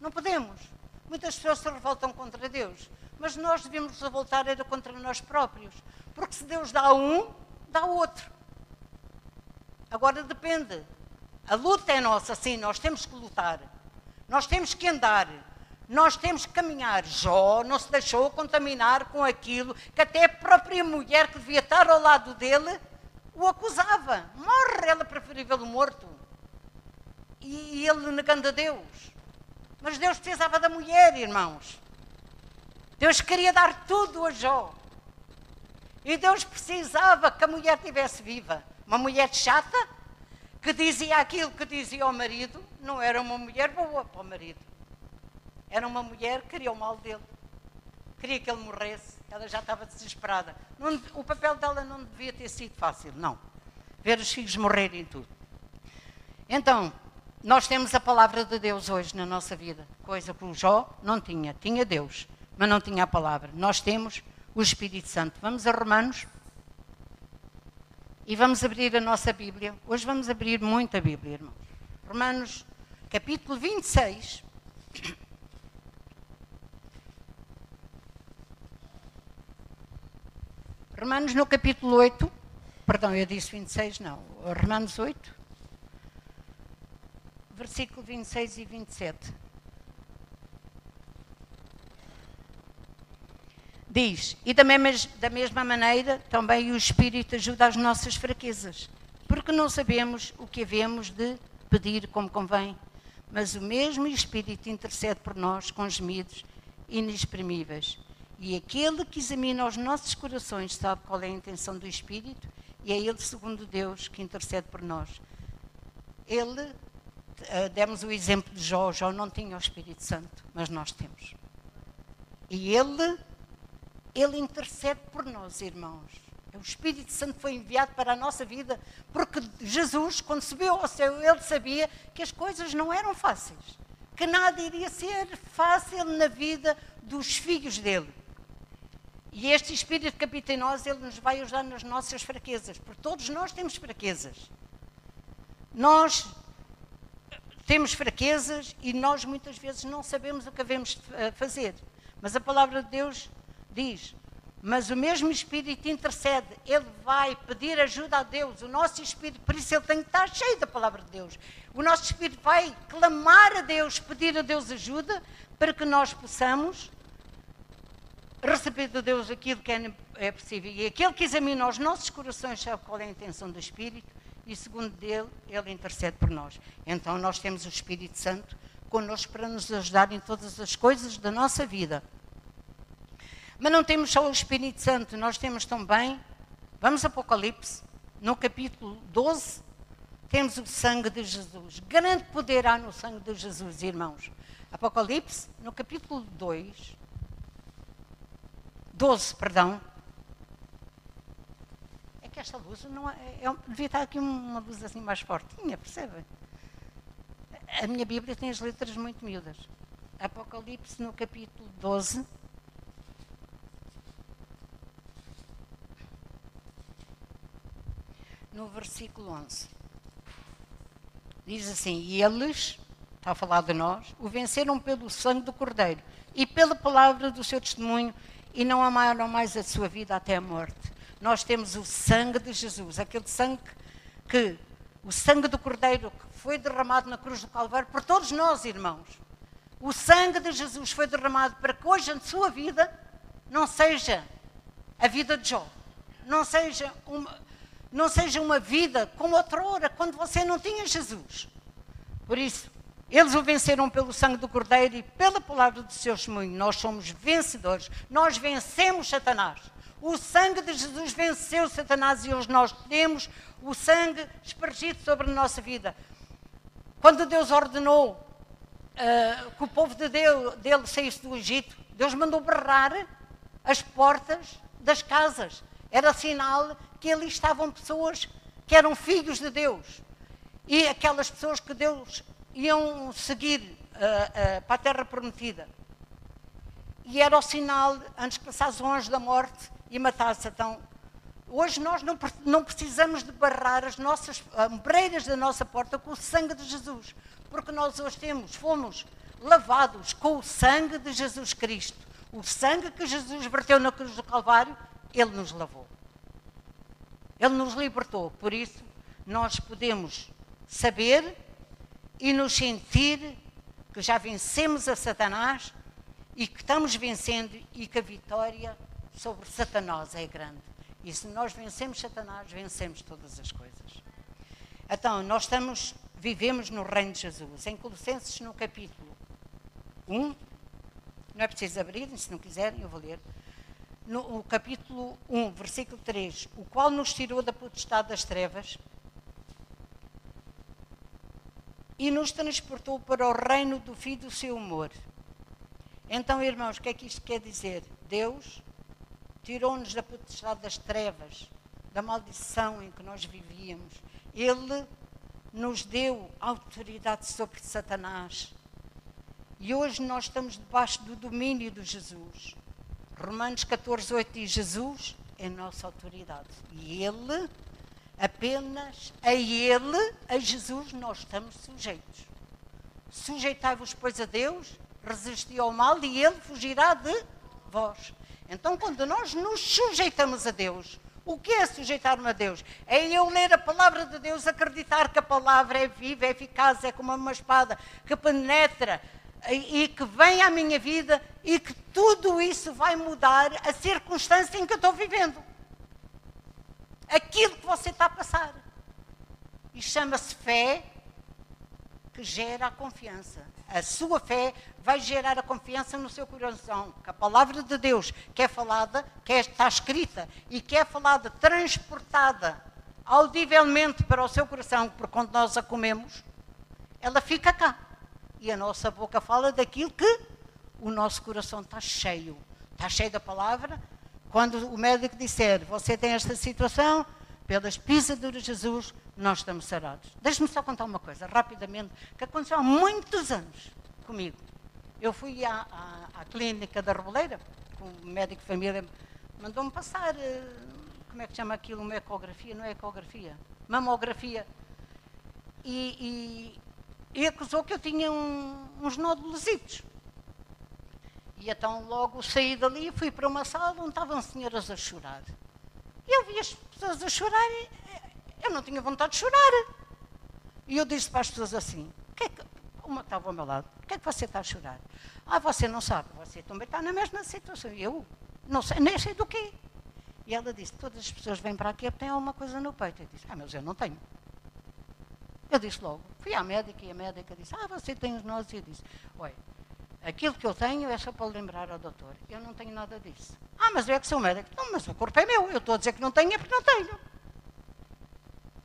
Speaker 1: Não podemos. Muitas pessoas se revoltam contra Deus, mas nós devemos revoltar era contra nós próprios, porque se Deus dá a um, dá ao outro. Agora depende. A luta é nossa, sim, nós temos que lutar. Nós temos que andar. Nós temos que caminhar. Jó não se deixou contaminar com aquilo que até a própria mulher que devia estar ao lado dele o acusava. Morre, ela preferia vê-lo morto e ele negando a Deus. Mas Deus precisava da mulher, irmãos. Deus queria dar tudo a Jó. E Deus precisava que a mulher estivesse viva. Uma mulher chata, que dizia aquilo que dizia ao marido, não era uma mulher boa para o marido. Era uma mulher que queria o mal dele. Queria que ele morresse. Ela já estava desesperada. Não, o papel dela não devia ter sido fácil, não. Ver os filhos morrerem tudo. Então, nós temos a palavra de Deus hoje na nossa vida, coisa que o Jó não tinha. Tinha Deus, mas não tinha a palavra. Nós temos o Espírito Santo. Vamos a Romanos e vamos abrir a nossa Bíblia. Hoje vamos abrir muita Bíblia, irmãos. Romanos, capítulo 26. Romanos no capítulo 8, perdão, eu disse 26, não, Romanos 8, versículo 26 e 27. Diz, e da mesma, da mesma maneira também o Espírito ajuda as nossas fraquezas, porque não sabemos o que havemos de pedir como convém, mas o mesmo Espírito intercede por nós com gemidos inexprimíveis. E aquele que examina os nossos corações sabe qual é a intenção do Espírito, e é Ele, segundo Deus, que intercede por nós. Ele demos o exemplo de Jó. Jó não tinha o Espírito Santo, mas nós temos. E ele, ele intercede por nós, irmãos. O Espírito Santo foi enviado para a nossa vida, porque Jesus, quando subiu ao céu, ele sabia que as coisas não eram fáceis, que nada iria ser fácil na vida dos filhos dele. E este Espírito que habita em nós, ele nos vai ajudar nas nossas fraquezas, porque todos nós temos fraquezas. Nós temos fraquezas e nós muitas vezes não sabemos o que devemos fazer. Mas a palavra de Deus diz: mas o mesmo Espírito intercede, ele vai pedir ajuda a Deus, o nosso Espírito, por isso ele tem que estar cheio da palavra de Deus. O nosso Espírito vai clamar a Deus, pedir a Deus ajuda, para que nós possamos receber de Deus aquilo que é, é possível. E aquele que examina os nossos corações sabe qual é a intenção do Espírito, e segundo dele, ele intercede por nós. Então nós temos o Espírito Santo connosco para nos ajudar em todas as coisas da nossa vida. Mas não temos só o Espírito Santo, nós temos também, vamos Apocalipse, no capítulo 12, temos o sangue de Jesus. Grande poder há no sangue de Jesus, irmãos. Apocalipse, no capítulo 2, 12, perdão. Esta luz não é, é, devia estar aqui uma luz assim mais fortinha, percebem? A minha Bíblia tem as letras muito miúdas. Apocalipse, no capítulo 12, no versículo 11. Diz assim: E eles, está a falar de nós, o venceram pelo sangue do Cordeiro e pela palavra do seu testemunho e não amaram mais a sua vida até a morte. Nós temos o sangue de Jesus, aquele sangue que, o sangue do Cordeiro que foi derramado na cruz do Calvário por todos nós, irmãos. O sangue de Jesus foi derramado para que hoje a sua vida não seja a vida de Jó, não seja uma, não seja uma vida como outrora, quando você não tinha Jesus. Por isso, eles o venceram pelo sangue do Cordeiro e pela palavra do seu testemunho. Nós somos vencedores. Nós vencemos Satanás. O sangue de Jesus venceu Satanás e hoje nós temos o sangue espargido sobre a nossa vida. Quando Deus ordenou uh, que o povo de Deus, dele saísse do Egito, Deus mandou berrar as portas das casas. Era sinal que ali estavam pessoas que eram filhos de Deus. E aquelas pessoas que Deus iam seguir uh, uh, para a terra prometida. E era o sinal, antes que passasse o anjo da morte e matasse. Então, hoje nós não, não precisamos de barrar as nossas ombreiras da nossa porta com o sangue de Jesus. Porque nós hoje temos, fomos lavados com o sangue de Jesus Cristo. O sangue que Jesus verteu na cruz do Calvário, Ele nos lavou. Ele nos libertou. Por isso, nós podemos saber e nos sentir que já vencemos a Satanás e que estamos vencendo e que a vitória sobre Satanás é grande. E se nós vencemos Satanás, vencemos todas as coisas. Então, nós estamos, vivemos no reino de Jesus. Em Colossenses, no capítulo 1, não é preciso abrir, se não quiserem, eu vou ler no capítulo 1, versículo 3, o qual nos tirou da potestade das trevas e nos transportou para o reino do Filho do seu amor. Então, irmãos, o que é que isto quer dizer? Deus tirou-nos da potestade das trevas, da maldição em que nós vivíamos. Ele nos deu autoridade sobre Satanás. E hoje nós estamos debaixo do domínio de Jesus. Romanos 14, 8 diz: Jesus é nossa autoridade. E Ele, apenas a Ele, a Jesus, nós estamos sujeitos. Sujeitai-vos, pois, a Deus, resisti ao mal e Ele fugirá de vós. Então, quando nós nos sujeitamos a Deus, o que é sujeitar-me a Deus? É eu ler a palavra de Deus, acreditar que a palavra é viva, é eficaz, é como uma espada que penetra e que vem à minha vida e que tudo isso vai mudar a circunstância em que eu estou vivendo. Aquilo que você está a passar. E chama-se fé que gera a confiança. A sua fé vai gerar a confiança no seu coração. Que a palavra de Deus que é falada, que está escrita e que é falada, transportada audivelmente para o seu coração, porque quando nós a comemos, ela fica cá. E a nossa boca fala daquilo que o nosso coração está cheio. Está cheio da palavra, Quando o médico disser, você tem esta situação, pelas pisaduras de Jesus, nós estamos sarados. Deixe-me só contar uma coisa, rapidamente, que aconteceu há muitos anos comigo. Eu fui à, à, à clínica da Reboleira, com o médico de família mandou-me passar, eh, como é que chama aquilo, uma ecografia, não é ecografia, mamografia. E, e, e acusou que eu tinha um, uns nódulos. E então logo saí dali e fui para uma sala onde estavam senhoras a chorar. E eu vi as pessoas a chorar e eu não tinha vontade de chorar. E eu disse para as pessoas assim, que é que, uma estava ao meu lado, o que é que você está a chorar? Ah, você não sabe, você também está na mesma situação. Eu não sei, nem sei do quê. E ela disse, todas as pessoas vêm para aqui porque têm alguma coisa no peito. Eu disse, ah, mas eu não tenho. Eu disse logo, fui à médica e a médica disse, ah, você tem os nós. E eu disse, olha, aquilo que eu tenho é só para lembrar ao doutor. Eu não tenho nada disso. Ah, mas eu é que sou médico. Não, mas o corpo é meu. Eu estou a dizer que não tenho é porque não tenho.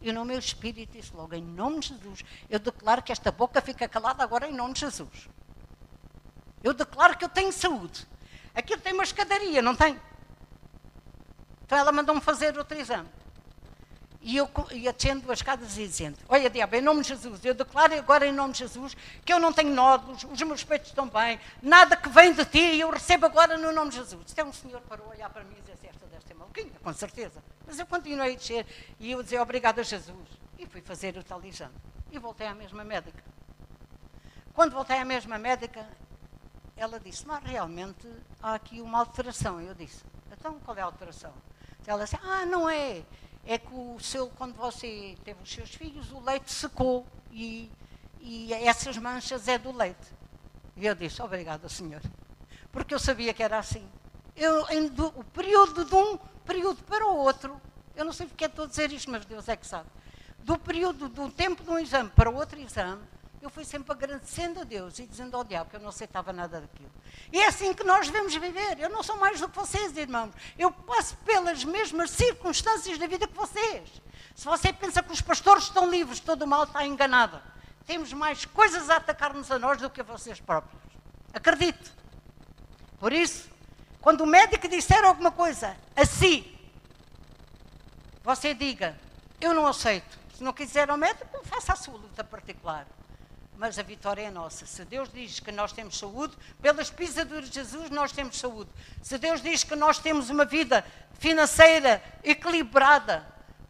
Speaker 1: E no meu espírito disse logo, em nome de Jesus, eu declaro que esta boca fica calada agora em nome de Jesus. Eu declaro que eu tenho saúde. Aquilo tem uma escadaria, não tem? Então ela mandou-me fazer outro exame. E eu ia descendo as escadas e dizendo: Olha, diabo, em nome de Jesus, eu declaro agora em nome de Jesus que eu não tenho nódulos, os meus peitos estão bem, nada que vem de ti, eu recebo agora no nome de Jesus. Até um senhor parou a olhar para mim e disse: Esta maluquinha, com certeza. Mas eu continuei a descer e eu dizia: Obrigado a Jesus. E fui fazer o tal exame. E voltei à mesma médica. Quando voltei à mesma médica, ela disse: Mas realmente há aqui uma alteração. Eu disse: Então qual é a alteração? Ela disse: Ah, não é é que o seu, quando você teve os seus filhos, o leite secou e, e essas manchas é do leite. E eu disse, obrigada, senhor. Porque eu sabia que era assim. Eu, em, do, o período de um período para o outro, eu não sei porque é estou a dizer isto, mas Deus é que sabe. Do período, do tempo de um exame para outro exame, eu fui sempre agradecendo a Deus e dizendo ao diabo que eu não aceitava nada daquilo. E é assim que nós devemos viver. Eu não sou mais do que vocês, irmãos. Eu passo pelas mesmas circunstâncias da vida que vocês. Se você pensa que os pastores estão livres, todo o mal está enganado. Temos mais coisas a atacar-nos a nós do que a vocês próprios. Acredite. Por isso, quando o médico disser alguma coisa a si, você diga: Eu não aceito. Se não quiser ao médico, faça a sua luta particular mas a vitória é nossa. Se Deus diz que nós temos saúde, pelas pisaduras de Jesus nós temos saúde. Se Deus diz que nós temos uma vida financeira equilibrada,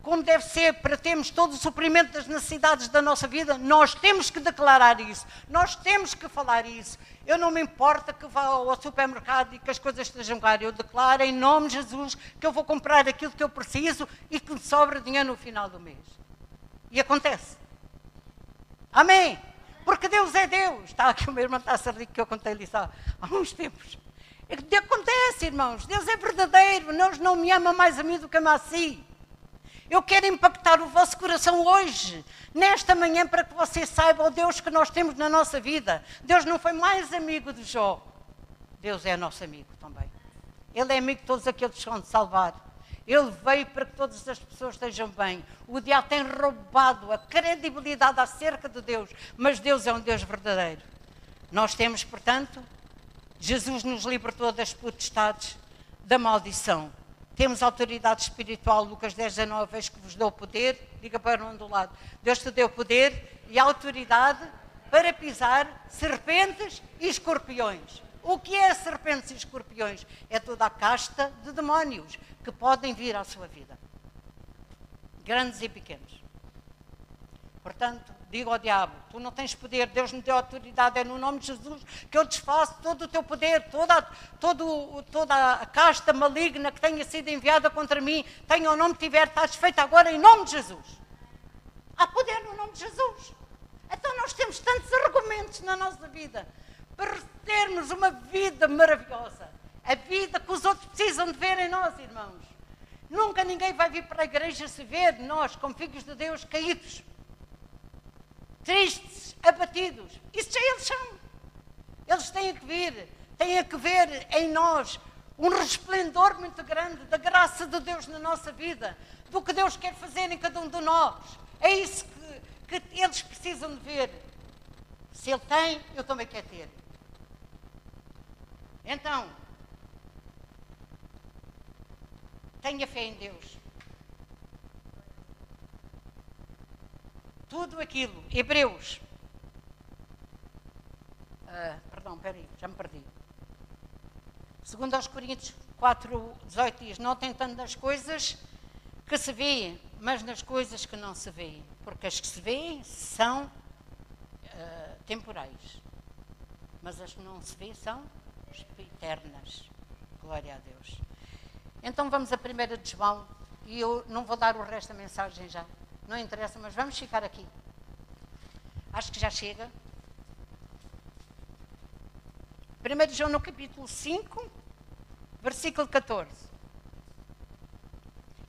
Speaker 1: como deve ser para termos todo o suprimento das necessidades da nossa vida, nós temos que declarar isso. Nós temos que falar isso. Eu não me importa que vá ao supermercado e que as coisas estejam caras. Eu declaro em nome de Jesus que eu vou comprar aquilo que eu preciso e que me sobra dinheiro no final do mês. E acontece. Amém. Porque Deus é Deus. Está aqui o meu irmão está a que eu contei-lhe isso há, uns tempos. Acontece, irmãos. Deus é verdadeiro. Deus não me ama mais a mim do que ama a si. Eu quero impactar o vosso coração hoje, nesta manhã, para que você saiba o Deus que nós temos na nossa vida. Deus não foi mais amigo de Jó. Deus é nosso amigo também. Ele é amigo de todos aqueles que de salvar. Ele veio para que todas as pessoas estejam bem. O diabo tem roubado a credibilidade acerca de Deus, mas Deus é um Deus verdadeiro. Nós temos, portanto, Jesus nos libertou das potestades da maldição. Temos autoridade espiritual, Lucas 10, 19, vez que vos dou poder, diga para um do lado. Deus te deu poder e autoridade para pisar serpentes e escorpiões. O que é serpentes e escorpiões? É toda a casta de demónios que podem vir à sua vida, grandes e pequenos. Portanto, digo ao diabo: tu não tens poder, Deus me deu autoridade, é no nome de Jesus que eu desfaço todo o teu poder, toda, todo, toda a casta maligna que tenha sido enviada contra mim, tenha o nome que tiver, está desfeita agora em nome de Jesus. Há poder no nome de Jesus. Então nós temos tantos argumentos na nossa vida para termos uma vida maravilhosa a vida que os outros precisam de ver em nós, irmãos. Nunca ninguém vai vir para a igreja se ver nós, como filhos de Deus, caídos, tristes, abatidos. Isso já eles são. Eles têm que vir, têm que ver em nós um resplendor muito grande da graça de Deus na nossa vida, do que Deus quer fazer em cada um de nós. É isso que, que eles precisam de ver. Se Ele tem, eu também quero ter. Então, tenha fé em Deus. Tudo aquilo, Hebreus. Uh, perdão, peraí, já me perdi. Segundo aos Coríntios 4, 18 diz, não tentando nas coisas que se vêem, mas nas coisas que não se vêem. Porque as que se vêem são uh, temporais. Mas as que não se vêem são eternas. Glória a Deus. Então vamos a 1 de João, e eu não vou dar o resto da mensagem já. Não interessa, mas vamos ficar aqui. Acho que já chega. 1 João no capítulo 5, versículo 14.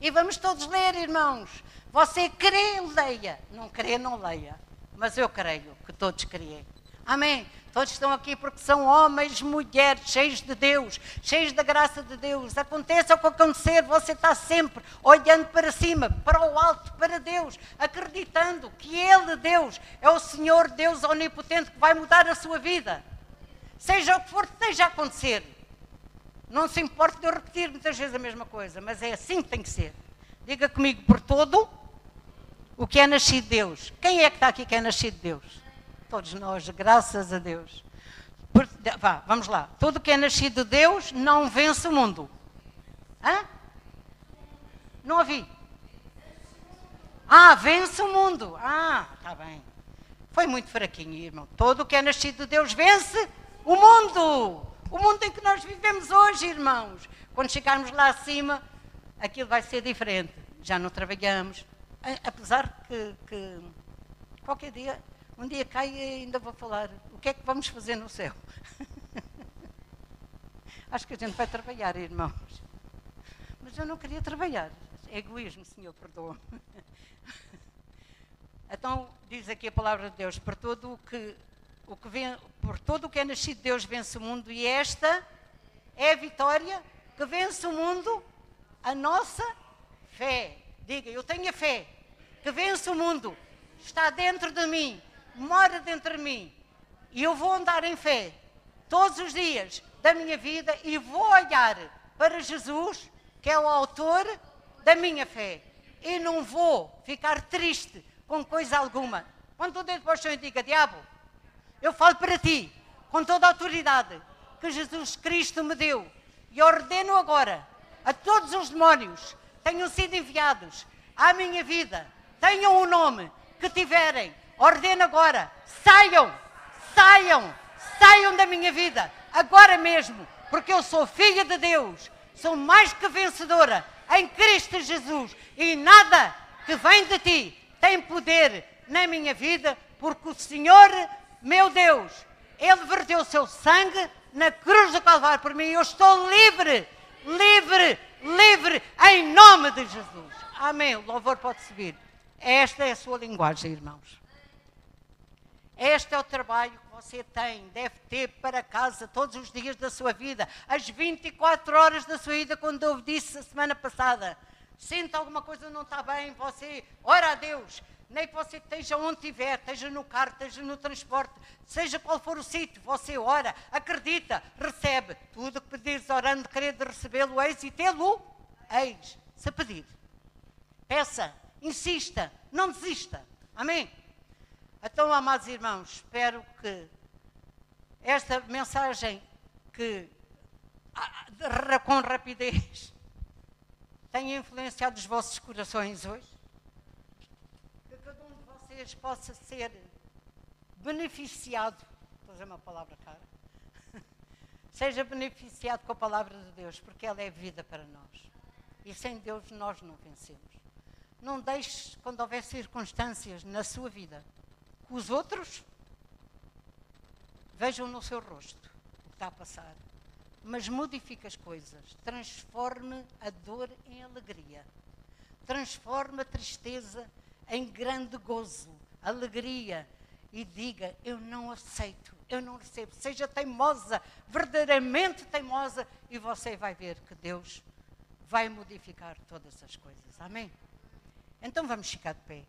Speaker 1: E vamos todos ler, irmãos. Você crê, leia. Não crê, não leia. Mas eu creio que todos creem. Amém. Todos estão aqui porque são homens, mulheres, cheios de Deus, cheios da graça de Deus. Aconteça o que acontecer, você está sempre olhando para cima, para o alto, para Deus, acreditando que Ele, Deus, é o Senhor Deus onipotente que vai mudar a sua vida. Seja o que for esteja a acontecer. Não se importa de eu repetir muitas vezes a mesma coisa, mas é assim que tem que ser. Diga comigo por todo o que é nascido de Deus. Quem é que está aqui que é nascido de Deus? Todos nós, graças a Deus. Por, vá, vamos lá. Tudo que é nascido de Deus não vence o mundo. Hã? Não ouvi. Ah, vence o mundo. Ah, está bem. Foi muito fraquinho, irmão. Todo o que é nascido de Deus vence o mundo. O mundo em que nós vivemos hoje, irmãos. Quando chegarmos lá acima, aquilo vai ser diferente. Já não trabalhamos. Apesar que, que qualquer dia um dia cai e ainda vou falar o que é que vamos fazer no céu. Acho que a gente vai trabalhar, irmãos. Mas eu não queria trabalhar. É egoísmo, Senhor, perdoa-me. Então, diz aqui a palavra de Deus, por todo o que, o que vem, por todo o que é nascido de Deus vence o mundo, e esta é a vitória que vence o mundo, a nossa fé. Diga, eu tenho a fé que vence o mundo, está dentro de mim, mora dentro de mim. E eu vou andar em fé todos os dias da minha vida e vou olhar para Jesus, que é o autor da minha fé. E não vou ficar triste com coisa alguma. Quando o dedo para o chão e diga, diabo, eu falo para ti, com toda a autoridade que Jesus Cristo me deu, e ordeno agora a todos os demónios tenham sido enviados à minha vida, tenham o nome que tiverem Ordeno agora, saiam, saiam, saiam da minha vida, agora mesmo, porque eu sou filha de Deus, sou mais que vencedora em Cristo Jesus e nada que vem de ti tem poder na minha vida, porque o Senhor, meu Deus, Ele verteu o seu sangue na cruz do Calvário por mim. Eu estou livre, livre, livre, em nome de Jesus. Amém. O louvor pode subir. Esta é a sua linguagem, irmãos. Este é o trabalho que você tem, deve ter para casa todos os dias da sua vida, as 24 horas da sua vida, quando eu disse a semana passada. Sente alguma coisa não está bem, você ora a Deus, nem que você esteja onde estiver, esteja no carro, esteja no transporte, seja qual for o sítio, você ora, acredita, recebe. Tudo que pedires orando, querendo recebê-lo, eis e tê-lo, eis, se pedir. Peça, insista, não desista. Amém? Então, amados irmãos, espero que esta mensagem que com rapidez tenha influenciado os vossos corações hoje. Que cada um de vocês possa ser beneficiado, vou dizer uma palavra cara, seja beneficiado com a palavra de Deus, porque ela é vida para nós. E sem Deus nós não vencemos. Não deixe, quando houver circunstâncias na sua vida, os outros vejam no seu rosto o que está a passar. Mas modifique as coisas. Transforme a dor em alegria. Transforme a tristeza em grande gozo, alegria. E diga: Eu não aceito, eu não recebo. Seja teimosa, verdadeiramente teimosa, e você vai ver que Deus vai modificar todas as coisas. Amém? Então vamos ficar de pé.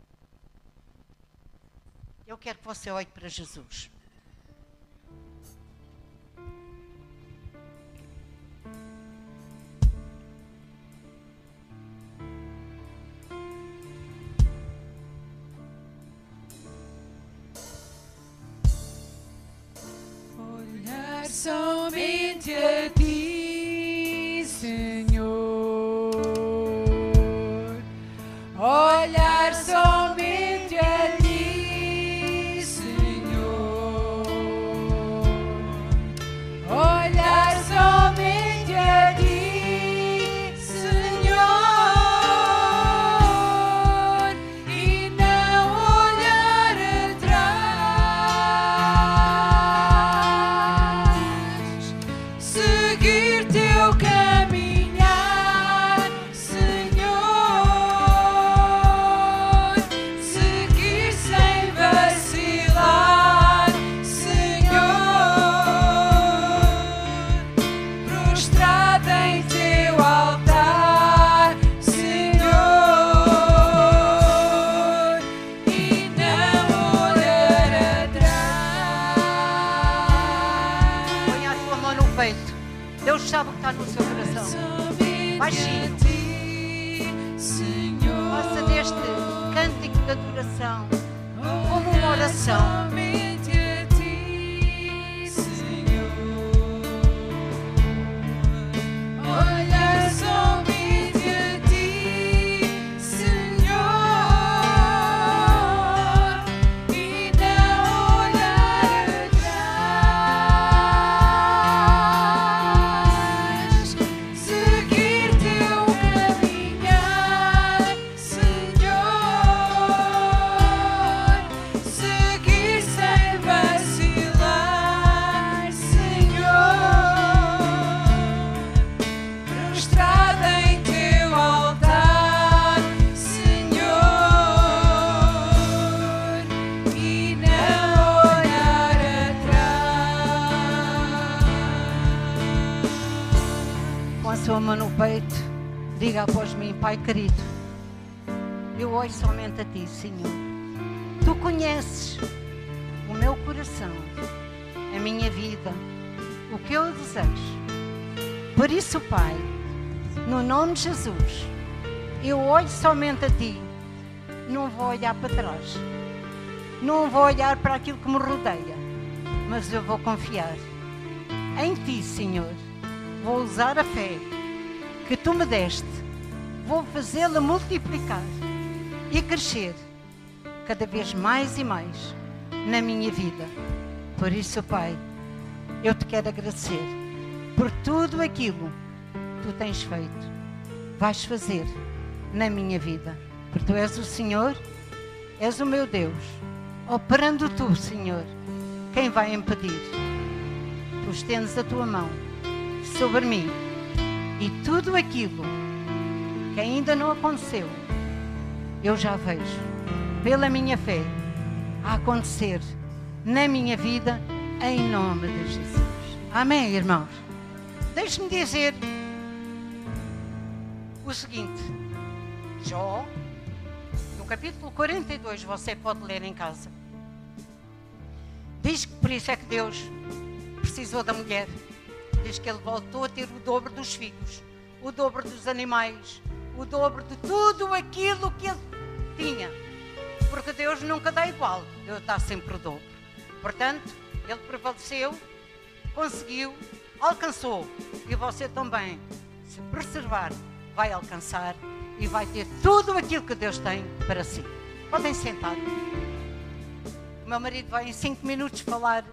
Speaker 1: Eu quero que você olhe para Jesus.
Speaker 2: Olhar somente.
Speaker 1: Senhor. Tu conheces o meu coração, a minha vida, o que eu desejo. Por isso, Pai, no nome de Jesus, eu olho somente a Ti, não vou olhar para trás, não vou olhar para aquilo que me rodeia, mas eu vou confiar em Ti, Senhor. Vou usar a fé que Tu me deste, vou fazê-la multiplicar e crescer cada vez mais e mais na minha vida. Por isso, Pai, eu te quero agradecer por tudo aquilo que tu tens feito, vais fazer na minha vida. Porque tu és o Senhor, és o meu Deus. Operando tu, Senhor, quem vai impedir? Tu estendes a tua mão sobre mim e tudo aquilo que ainda não aconteceu, eu já vejo, pela minha fé, a acontecer na minha vida, em nome de Jesus. Amém, irmãos? Deixe-me dizer o seguinte: Jó, no capítulo 42, você pode ler em casa. Diz que por isso é que Deus precisou da mulher. Diz que ele voltou a ter o dobro dos filhos, o dobro dos animais, o dobro de tudo aquilo que ele tinha. Porque Deus nunca dá igual, Deus dá sempre o dobro. Portanto, ele prevaleceu, conseguiu, alcançou. E você também, se preservar, vai alcançar e vai ter tudo aquilo que Deus tem para si. Podem sentar. O meu marido vai em cinco minutos falar